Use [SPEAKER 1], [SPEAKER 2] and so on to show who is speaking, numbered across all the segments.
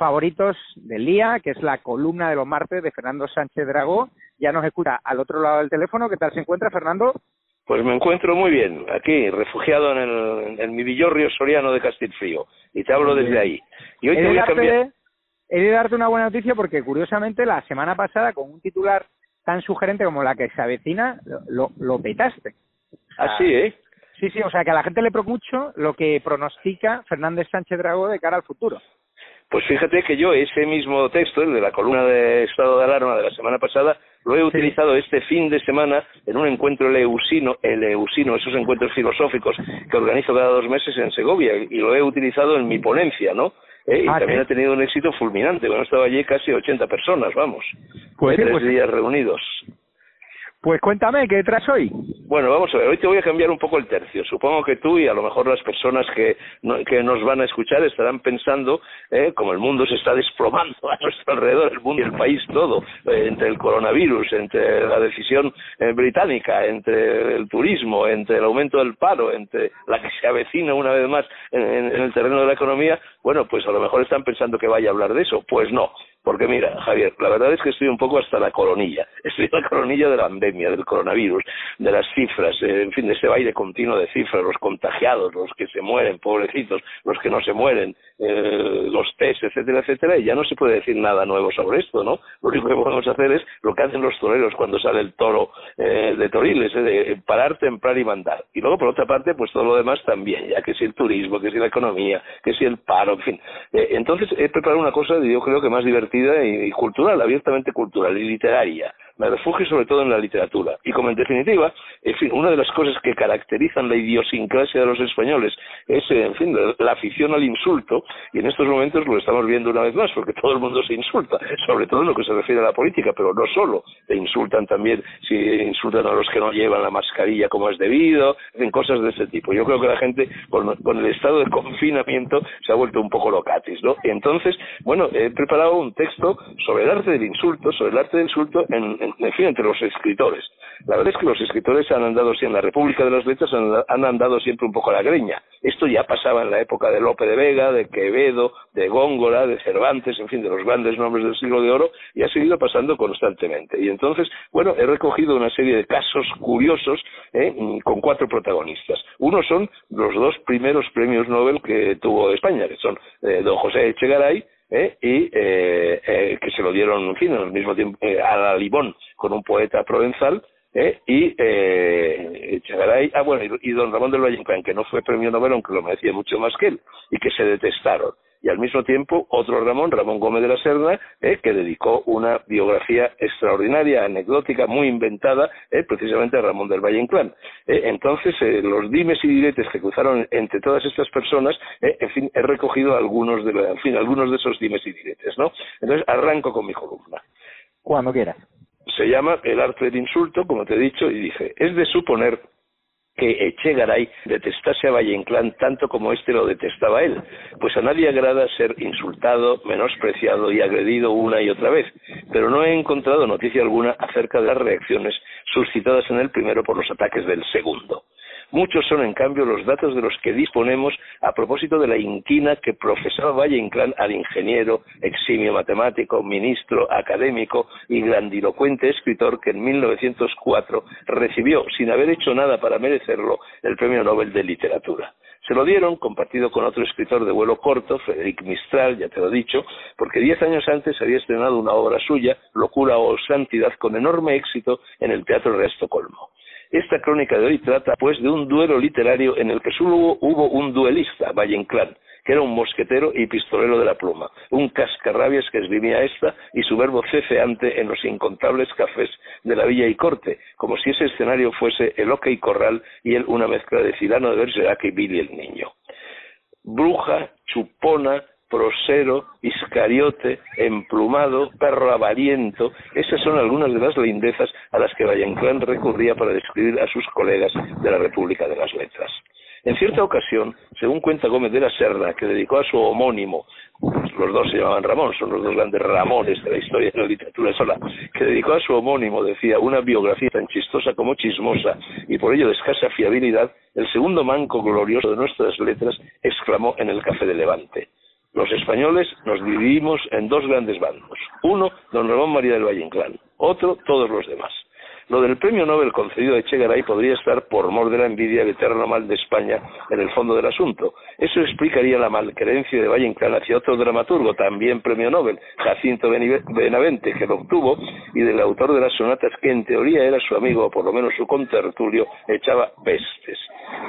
[SPEAKER 1] favoritos del día, que es la columna de los martes de Fernando Sánchez Dragó. Ya nos escucha al otro lado del teléfono. ¿Qué tal se encuentra, Fernando?
[SPEAKER 2] Pues me encuentro muy bien, aquí, refugiado en, el, en mi villorrio soriano de Castilfrío. Y te hablo desde ahí. Y hoy
[SPEAKER 1] he
[SPEAKER 2] te voy a cambiar...
[SPEAKER 1] He de darte una buena noticia porque, curiosamente, la semana pasada, con un titular tan sugerente como la que se avecina, lo, lo petaste.
[SPEAKER 2] Así, ¿eh?
[SPEAKER 1] Sí, sí, o sea que a la gente le preocupa mucho lo que pronostica Fernández Sánchez Dragó de cara al futuro.
[SPEAKER 2] Pues fíjate que yo ese mismo texto, el de la columna de estado de alarma de la semana pasada, lo he utilizado este fin de semana en un encuentro eleusino, eleusino, esos encuentros filosóficos que organizo cada dos meses en Segovia, y lo he utilizado en mi ponencia, ¿no? ¿Eh? Y
[SPEAKER 1] Ah,
[SPEAKER 2] también
[SPEAKER 1] ¿sí?
[SPEAKER 2] ha tenido un éxito fulminante. Bueno, estaba allí casi 80 personas, vamos.
[SPEAKER 1] Pues sí,
[SPEAKER 2] tres
[SPEAKER 1] pues-
[SPEAKER 2] días reunidos.
[SPEAKER 1] Pues cuéntame, ¿qué traes hoy?
[SPEAKER 2] Bueno, vamos a ver, hoy te voy a cambiar un poco el tercio. Supongo que tú y a lo mejor las personas que, no- que nos van a escuchar estarán pensando, eh, como el mundo se está desplomando a nuestro alrededor, el mundo y el país todo, eh, entre el coronavirus, entre la decisión eh, británica, entre el turismo, entre el aumento del paro, entre la que se avecina una vez más en, en- en el terreno de la economía, bueno, pues a lo mejor están pensando que vaya a hablar de eso. Pues no. Porque mira, Javier, la verdad es que estoy un poco hasta la coronilla. Estoy en la coronilla de la pandemia, del coronavirus, de las cifras, eh, en fin, de ese baile continuo de cifras, los contagiados, los que se mueren, pobrecitos, los que no se mueren, eh, los test, etcétera, etcétera, y ya no se puede decir nada nuevo sobre esto, ¿no? Lo único que podemos hacer es lo que hacen los toreros cuando sale el toro eh, de Toriles, eh, de parar, templar y mandar. Y luego, por otra parte, pues todo lo demás también, ya que si el turismo, que si la economía, que si el paro, en fin. Eh, entonces he preparado una cosa, yo creo que más divertida y, cultural, abiertamente cultural y literaria. Me refugio sobre todo en la literatura. Y como en definitiva, en fin, una de las cosas que caracterizan la idiosincrasia de los españoles es, eh, en fin, la, afición al insulto, y en estos momentos lo estamos viendo una vez más, porque todo el mundo se insulta, sobre todo en lo que se refiere a la política, pero no solo, te insultan también si insultan a los que no llevan la mascarilla como es debido, en cosas de ese tipo. Yo creo que la gente, con, con el estado de confinamiento, se ha vuelto un poco locatis, ¿no? Entonces, bueno, he preparado un texto sobre el arte del insulto, sobre el arte del insulto, en, en, en fin, entre los escritores. La verdad es que los escritores han andado siempre, en la República de las Letras han, andado siempre un poco a la greña. Esto ya pasaba en la época de Lope de Vega, de Quevedo, de Góngora, de Cervantes, en fin, de los grandes nombres del siglo de oro, y ha seguido pasando constantemente. Y entonces, bueno, he recogido una serie de casos curiosos ¿eh? con cuatro protagonistas. Uno son los dos primeros premios Nobel que tuvo España, que son eh, don José Echegaray, ¿eh? y eh, eh, que se lo dieron, en fin, al mismo tiempo eh, a la Libón con un poeta provenzal, ¿eh? y eh, Echegaray, ah bueno, y, don Ramón del Valle que no fue premio Nobel, aunque lo merecía mucho más que él, y que se detestaron. Y al mismo tiempo, otro Ramón, Ramón Gómez de la Serna, ¿eh? que dedicó una biografía extraordinaria, anecdótica, muy inventada, ¿eh? precisamente a Ramón del Valle Inclán. ¿eh? Entonces, eh, los dimes y diretes que cruzaron entre todas estas personas, en fin, he recogido algunos de, en fin, algunos de esos dimes y diretes, ¿no? Entonces, arranco con mi columna
[SPEAKER 1] Cuando quieras.
[SPEAKER 2] se llama El arte del insulto, como te he dicho, y dice, es de suponer que Echegaray detestase a Valle Inclán tanto como éste lo detestaba él, pues a nadie agrada ser insultado, menospreciado y agredido una y otra vez, pero no he encontrado noticia alguna acerca de las reacciones suscitadas en el primero por los ataques del segundo. Muchos son, en cambio, los datos de los que disponemos a propósito de la inquina que profesaba Valle Inclán al ingeniero, eximio matemático, ministro, académico y grandilocuente escritor que en 1904 recibió, sin haber hecho nada para merecerlo, el Premio Nobel de Literatura. Se lo dieron, compartido con otro escritor de vuelo corto, Frederic Mistral, ya te lo he dicho, porque diez años antes había estrenado una obra suya, Locura o Santidad, con enorme éxito en el Teatro de Estocolmo. Esta crónica de hoy trata, pues, de un duelo literario en el que solo hubo, un duelista, Valle Inclán, que era un mosquetero y pistolero de la pluma, un cascarrabias que esgrimía esta y su verbo ceceante en los incontables cafés de la villa y corte, como si ese escenario fuese el y Corral y él una mezcla de Cirano de Bergerac y Billy el Niño. Bruja, chupona, prosero, iscariote, emplumado, perro avariento. Esas son algunas de las lindezas a las que Valle Inclán recurría para describir a sus colegas de la República de las Letras. En cierta ocasión, según cuenta Gómez de la Serra, que dedicó a su homónimo, los dos se llamaban Ramón, son los dos grandes Ramones de la historia de la literatura sola, que dedicó a su homónimo, decía, una biografía tan chistosa como chismosa y por ello de escasa fiabilidad, el segundo manco glorioso de nuestras letras exclamó en el Café de Levante. Los españoles nos dividimos en dos grandes bandos. Uno, don Ramón María del Valle Inclán. Otro, todos los demás. Lo del premio Nobel concedido a Echegaray podría estar por mor de la envidia del eterno mal de España en el fondo del asunto. Eso explicaría la malcreencia de Valle Inclán hacia otro dramaturgo, también premio Nobel, Jacinto Benavente, que lo obtuvo, y del autor de las sonatas, que en teoría era su amigo, o por lo menos su contertulio, echaba pestes.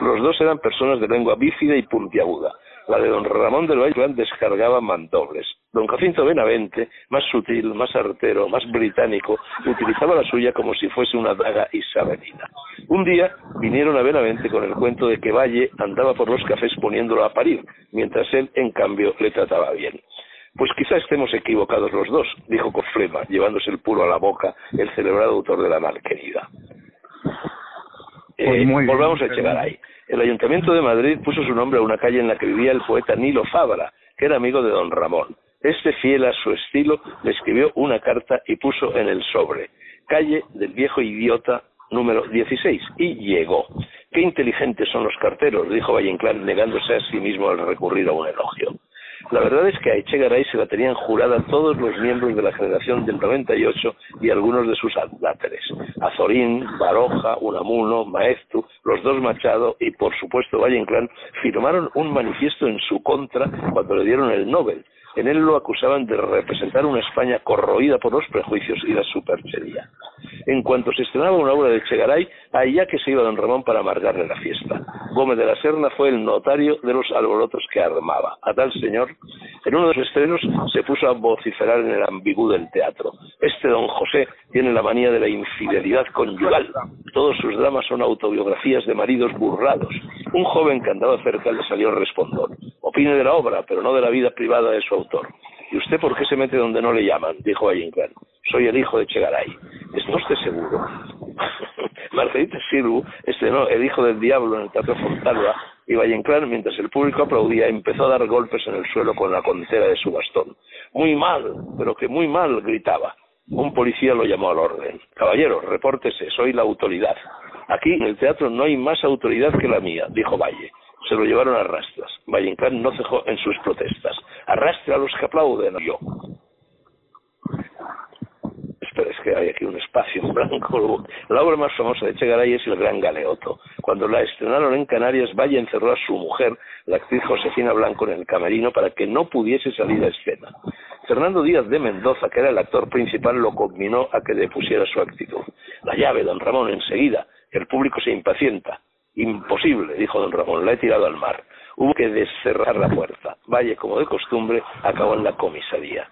[SPEAKER 2] Los dos eran personas de lengua bífida y puntiaguda. La de don Ramón del Valle descargaba mandobles. Don Jacinto Benavente, más sutil, más artero, más británico, utilizaba la suya como si fuese una daga isabelina. Un día vinieron a Benavente con el cuento de que Valle andaba por los cafés poniéndolo a parir, mientras él, en cambio, le trataba bien. Pues quizá estemos equivocados los dos, dijo Cofrema, llevándose el puro a la boca el celebrado autor de la malquerida. Eh, pues volvamos a llegar ahí. El Ayuntamiento de Madrid puso su nombre a una calle en la que vivía el poeta Nilo Fabra, que era amigo de don Ramón. Este, fiel a su estilo, le escribió una carta y puso en el sobre, calle del viejo idiota número 16, y llegó. Qué inteligentes son los carteros, dijo Valle negándose a sí mismo al recurrir a un elogio. La verdad es que a Echegaray se la tenían jurada todos los miembros de la generación del 98 y algunos de sus adláteres. Azorín, Baroja, Unamuno, Maestu, los dos Machado y por supuesto Valle Inclán firmaron un manifiesto en su contra cuando le dieron el Nobel. En él lo acusaban de representar una España corroída por los prejuicios y la superchería. En cuanto se estrenaba una obra de Chegaray, allá que se iba don Ramón para amargarle la fiesta. Gómez de la Serna fue el notario de los alborotos que armaba. A tal señor, en uno de los estrenos se puso a vociferar en el ambigú del teatro. Este don José tiene la manía de la infidelidad conyugal. Todos sus dramas son autobiografías de maridos burlados. Un joven que andaba cerca le salió respondor. Opine de la obra, pero no de la vida privada de su autor. ¿Y usted por qué se mete donde no le llaman? Dijo Claro. Soy el hijo de Chegaray. ¿Está usted seguro? Margarita Sirgu estrenó El hijo del diablo en el Teatro Fontalba y Vallenclán, mientras el público aplaudía, empezó a dar golpes en el suelo con la contera de su bastón. Muy mal, pero que muy mal, gritaba. Un policía lo llamó al orden. Caballero, repórtese, soy la autoridad. Aquí en el teatro no hay más autoridad que la mía, dijo Valle. Se lo llevaron a rastras. Valle no cejó en sus protestas. Arrastre a los que aplauden, yo hay aquí un espacio en blanco. La obra más famosa de Chegaray es El Gran Galeoto. Cuando la estrenaron en Canarias, Valle encerró a su mujer, la actriz Josefina Blanco, en el camerino para que no pudiese salir a escena. Fernando Díaz de Mendoza, que era el actor principal, lo combinó a que depusiera su actitud. La llave, don Ramón, enseguida, el público se impacienta. Imposible, dijo don Ramón, la he tirado al mar. Hubo que descerrar la puerta. Valle, como de costumbre, acabó en la comisaría.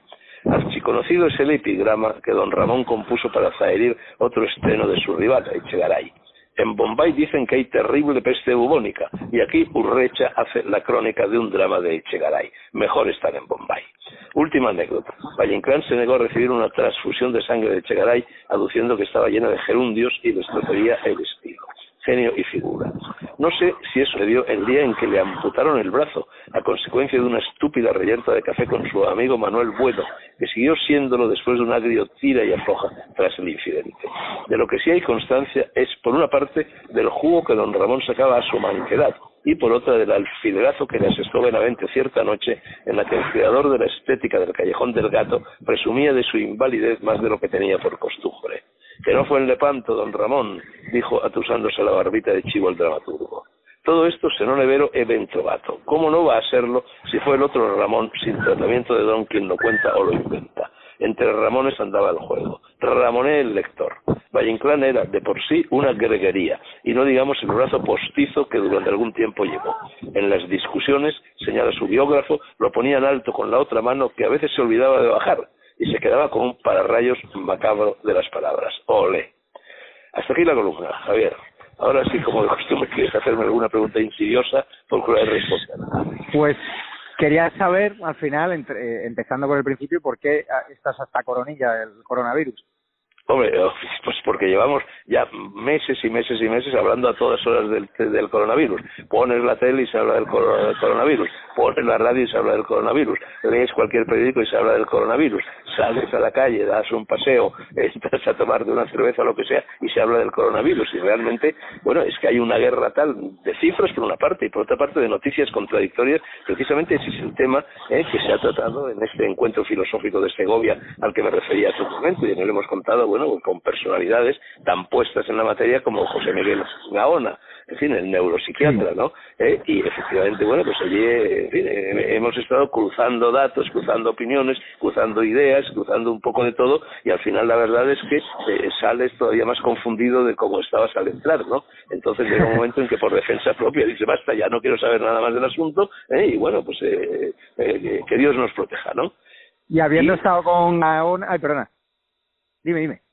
[SPEAKER 2] Archiconocido es el epigrama que don Ramón compuso para zaherir otro estreno de su rival, Echegaray. En Bombay dicen que hay terrible peste bubónica y aquí Urrecha hace la crónica de un drama de Echegaray. Mejor estar en Bombay. Última anécdota. Valle se negó a recibir una transfusión de sangre de Echegaray aduciendo que estaba llena de gerundios y destrozaría el estilo genio y figura. No sé si eso le dio el día en que le amputaron el brazo, a consecuencia de una estúpida reyerta de café con su amigo Manuel Bueno, que siguió siéndolo después de un agrio tira y afloja tras el incidente. De lo que sí hay constancia es, por una parte, del jugo que don Ramón sacaba a su manquedad, y por otra del alfilerazo que le asestó Benavente cierta noche en la que el creador de la estética del Callejón del Gato presumía de su invalidez más de lo que tenía por costumbre. Que no fue en Lepanto, don Ramón, dijo atusándose la barbita de chivo el dramaturgo. Todo esto se non è vero e. ¿Cómo no va a serlo si fue el otro Ramón sin tratamiento de don quien lo cuenta o lo inventa? Entre Ramones andaba el juego. Ramoné el lector. Valle Inclán era de por sí una greguería, y no digamos el brazo postizo que durante algún tiempo llevó. En las discusiones, señala su biógrafo, lo ponían alto con la otra mano que a veces se olvidaba de bajar, y se quedaba con un pararrayos macabro de las palabras. Ole. Hasta aquí la columna, Javier. Ahora sí, como de costumbre, quieres hacerme alguna pregunta insidiosa, procuraré responder.
[SPEAKER 1] Pues Quería saber, al final, entre, eh, empezando por el principio, por qué estás hasta coronilla del coronavirus.
[SPEAKER 2] Hombre, pues porque llevamos ya meses y meses y meses hablando a todas horas del, del coronavirus. Pones la tele y se habla del, coronavirus. Pones la radio y se habla del coronavirus. Lees cualquier periódico y se habla del coronavirus. Sales a la calle, das un paseo, estás a tomarte una cerveza o lo que sea y se habla del coronavirus. Y realmente, bueno, es que hay una guerra tal de cifras por una parte y por otra parte de noticias contradictorias. Precisamente ese es el tema eh, que se ha tratado en este encuentro filosófico de Segovia al que me refería hace un momento y en el hemos contado bueno, con personalidades tan puestas en la materia como José Miguel Gaona, en fin, el neuropsiquiatra, ¿no? Eh, y efectivamente, bueno, pues allí, en fin, eh, hemos estado cruzando datos, cruzando opiniones, cruzando ideas, cruzando un poco de todo, y al final la verdad es que eh, sales todavía más confundido de cómo estabas al entrar, ¿no? Entonces llega un momento en que por defensa propia dice, basta, ya no quiero saber nada más del asunto, y bueno, pues que Dios nos proteja, ¿no?
[SPEAKER 1] Y habiendo estado con ay, perdona, dime, dime.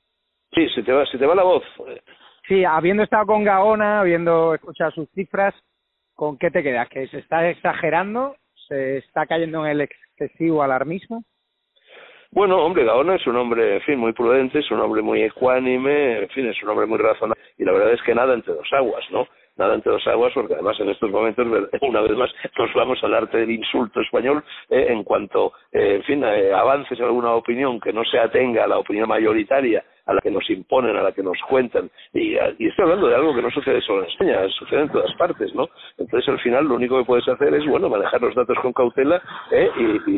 [SPEAKER 2] Sí, se te va, se te va la voz.
[SPEAKER 1] Sí, habiendo estado con Gaona, habiendo escuchado sus cifras, ¿con qué te quedas? ¿Que se está exagerando? ¿Se está cayendo en el excesivo alarmismo?
[SPEAKER 2] Bueno, hombre, Gaona es un hombre, en fin, muy prudente, es un hombre muy ecuánime, en fin, es un hombre muy razonable, y la verdad es que nada entre dos aguas, ¿no? nada entre dos aguas, porque además en estos momentos, una vez más, nos vamos al arte del insulto español eh, en cuanto, eh, en fin, eh, avances en alguna opinión que no se atenga a la opinión mayoritaria a la que nos imponen, a la que nos cuentan. Y, y estoy hablando de algo que no sucede solo en España, sucede en todas partes, ¿no? Entonces, al final, lo único que puedes hacer es, bueno, manejar los datos con cautela ¿eh?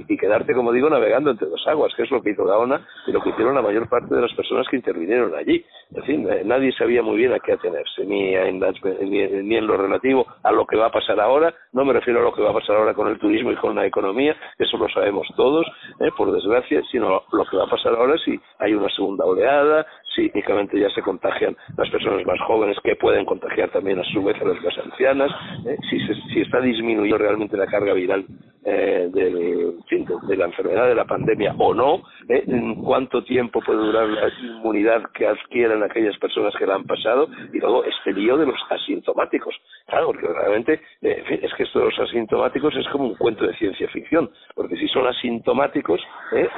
[SPEAKER 2] y, quedarte, como digo, navegando entre dos aguas, que es lo que hizo Gaona y lo que hicieron la mayor parte de las personas que intervinieron allí. En fin, eh, nadie sabía muy bien a qué atenerse, ni en, ni, en lo relativo a lo que va a pasar ahora. No me refiero a lo que va a pasar ahora con el turismo y con la economía, eso lo sabemos todos, ¿eh? por desgracia, sino lo que va a pasar ahora si hay una segunda oleada, si únicamente ya se contagian las personas más jóvenes que pueden contagiar también a su vez a las más ancianas, ¿eh? si, si está disminuyendo realmente la carga viral eh, de, la enfermedad, de la pandemia o no, ¿eh? cuánto tiempo puede durar la inmunidad que adquieren aquellas personas que la han pasado y luego este lío de los asintomáticos. Claro, porque realmente eh, es que esto de los asintomáticos es como un cuento de ciencia ficción, porque si son asintomáticos,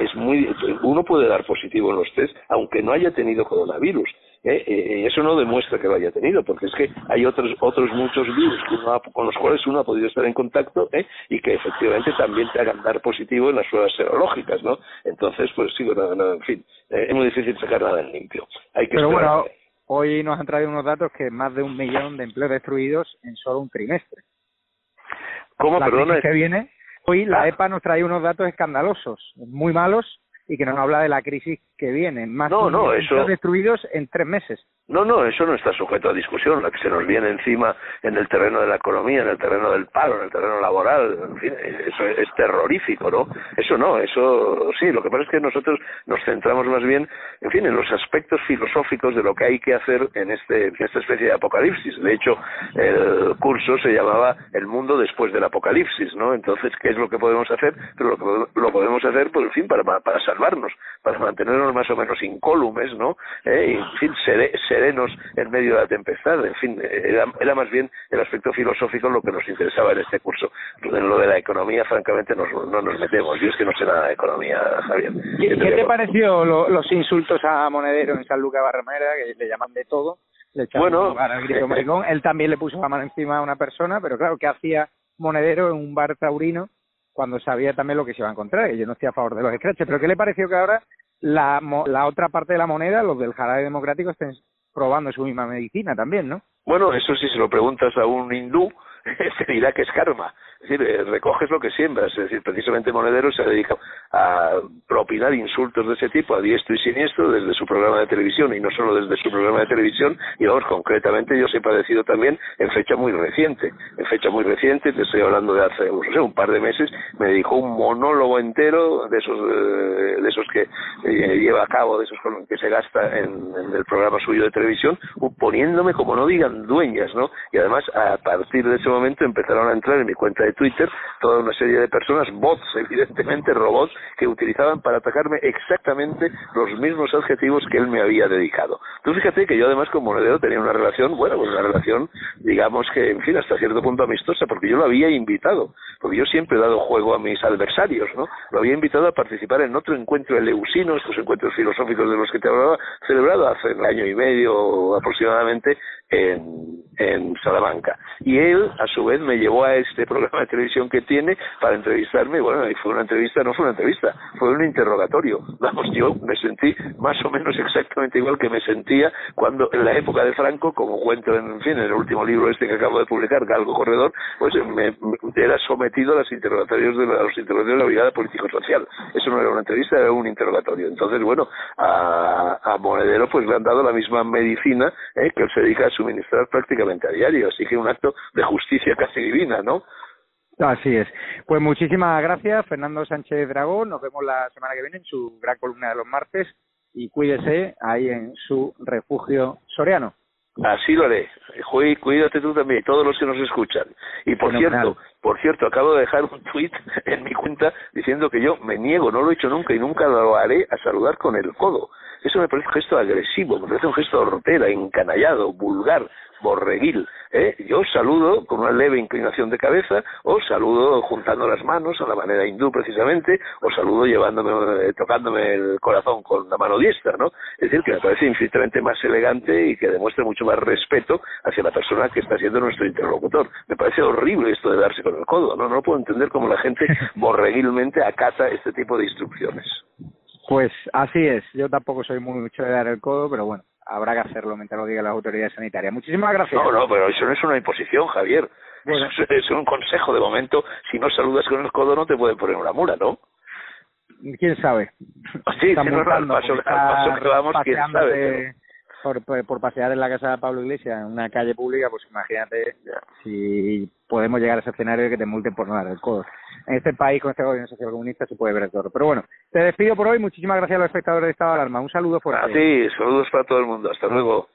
[SPEAKER 2] es muy uno puede dar positivo en los test aunque no haya tenido coronavirus. ¿Eh? Eh, eso no demuestra que lo haya tenido, porque es que hay otros otros muchos virus con los cuales uno ha podido estar en contacto ¿eh? y que efectivamente también te hagan dar positivo en las pruebas serológicas, ¿no? Entonces, pues sí, en fin, es muy difícil sacar nada en limpio. Hay que
[SPEAKER 1] Pero bueno, hoy nos han traído unos datos que más de un millón de empleos destruidos en solo un trimestre.
[SPEAKER 2] ¿Cómo, perdona?
[SPEAKER 1] que viene, hoy la ah. EPA nos trae unos datos escandalosos, muy malos, y que nos habla de la crisis que viene. Más
[SPEAKER 2] no, no, eso...
[SPEAKER 1] destruidos en tres meses.
[SPEAKER 2] No, no, eso no está sujeto a discusión. La que se nos viene encima en el terreno de la economía, en el terreno del paro, en el terreno laboral, en fin, eso es terrorífico, ¿no? Eso no, eso sí. Lo que pasa es que nosotros nos centramos más bien, en fin, en los aspectos filosóficos de lo que hay que hacer en, este, en esta especie de apocalipsis. De hecho, el curso se llamaba El mundo después del apocalipsis, ¿no? Entonces, ¿qué es lo que podemos hacer? Pero lo, lo podemos hacer, por fin, para, para salvarnos, para mantenernos más o menos incólumes, ¿no? Eh, en fin, serenos en medio de la tempestad. En fin, era, era, más bien el aspecto filosófico lo que nos interesaba en este curso. En lo de la economía, francamente, nos, no nos metemos. Yo es que no sé nada de economía, Javier.
[SPEAKER 1] ¿Qué, te pareció los insultos a Monedero en San Lucas Barramera, que le llaman de todo? Le bueno, al grito maricón. Él también le puso la mano encima a una persona, pero claro, ¿qué hacía Monedero en un bar taurino cuando sabía también lo que se iba a encontrar? Que yo no estoy a favor de los scratches, pero ¿qué le pareció que ahora la, la otra parte de la moneda, los del jarabe democrático, estén probando su misma medicina también, ¿no?
[SPEAKER 2] Bueno, eso sí se lo preguntas a un hindú, se dirá que es karma. Es decir, eh, recoges lo que siembras. Es decir, precisamente Monedero se dedica a propinar insultos de ese tipo a diestro y siniestro desde su programa de televisión y no solo desde su programa de televisión. Y vamos, concretamente yo he padecido también en fecha muy reciente. En fecha muy reciente, te estoy hablando de hace no sé, un par de meses, me dedicó un monólogo entero de esos, eh, de esos que eh, lleva a cabo, de esos que se gasta en el programa suyo de televisión, poniéndome como no digan dueñas, ¿no? Y además, a partir de ese momento, empezaron a entrar en mi cuenta de Twitter toda una serie de personas, bots, evidentemente robots, que utilizaban para atacarme exactamente los mismos adjetivos que él me había dedicado. Tú fíjate que yo además con Monedero tenía una relación, bueno, pues una relación, digamos que, en fin, hasta cierto punto amistosa, porque yo lo había invitado, porque yo siempre he dado juego a mis adversarios, ¿no? Lo había invitado a participar en otro encuentro eleusino, estos encuentros filosóficos de los que te hablaba, celebrado hace un año y medio aproximadamente en, en Salamanca. Y él, a su vez, me llevó a este programa de televisión que tiene para entrevistarme. Bueno, y fue una entrevista, no fue una entrevista, fue un interrogatorio. Vamos, yo me sentí más o menos exactamente igual que me sentía cuando en la época de Franco, como cuento en, fin, en el último libro este que acabo de publicar, Galgo Corredor, pues me, era sometido a los interrogatorios de la, los interrogatorios de la Brigada Político-Social. Eso no era una entrevista, era un interrogatorio. Entonces, bueno, a, a Monedero pues le han dado la misma medicina ¿eh? que él se dedica a suministrar prácticamente a diario, así que un acto de justicia casi divina, ¿no?
[SPEAKER 1] Así es. Pues muchísimas gracias, Fernando Sánchez Dragón. Nos vemos la semana que viene en su gran columna de los martes y cuídese ahí en su refugio soriano.
[SPEAKER 2] Así lo haré. cuídate tú también, todos los que nos escuchan. Y por cierto, por cierto, acabo de dejar un tweet en mi cuenta diciendo que yo me niego, no lo he hecho nunca y nunca lo haré a saludar con el codo. Eso me parece un gesto agresivo, me parece un gesto hortera, encanallado, vulgar, borreguil. ¿eh? Yo saludo con una leve inclinación de cabeza, o saludo juntando las manos a la manera hindú precisamente, o saludo llevándome, eh, tocándome el corazón con la mano diestra, ¿no? Es decir, que me parece infinitamente más elegante y que demuestra mucho más respeto hacia la persona que está siendo nuestro interlocutor. Me parece horrible esto de darse con el codo, ¿no? No puedo entender cómo la gente borreguilmente acata este tipo de instrucciones.
[SPEAKER 1] Pues así es. Yo tampoco soy muy mucho de dar el codo, pero bueno, habrá que hacerlo mientras lo digan las autoridades sanitarias. Muchísimas gracias.
[SPEAKER 2] No, no, pero eso no es una imposición, Javier. Bueno. es, un consejo. De momento, si no saludas con el codo, no te pueden poner una mula, ¿no?
[SPEAKER 1] ¿Quién sabe?
[SPEAKER 2] Sí, si no, al paso, al paso que vamos, quién sabe
[SPEAKER 1] por, por, pasear en la casa de Pablo Iglesias en una calle pública, pues imagínate si podemos llegar a ese escenario que te multen por no dar el codo. En este país, con este gobierno social comunista, se puede ver todo. Pero bueno, te despido por hoy. Muchísimas gracias a los espectadores de Estado de Alarma. Un saludo fuerte.
[SPEAKER 2] A ti, saludos para todo el mundo. Hasta luego.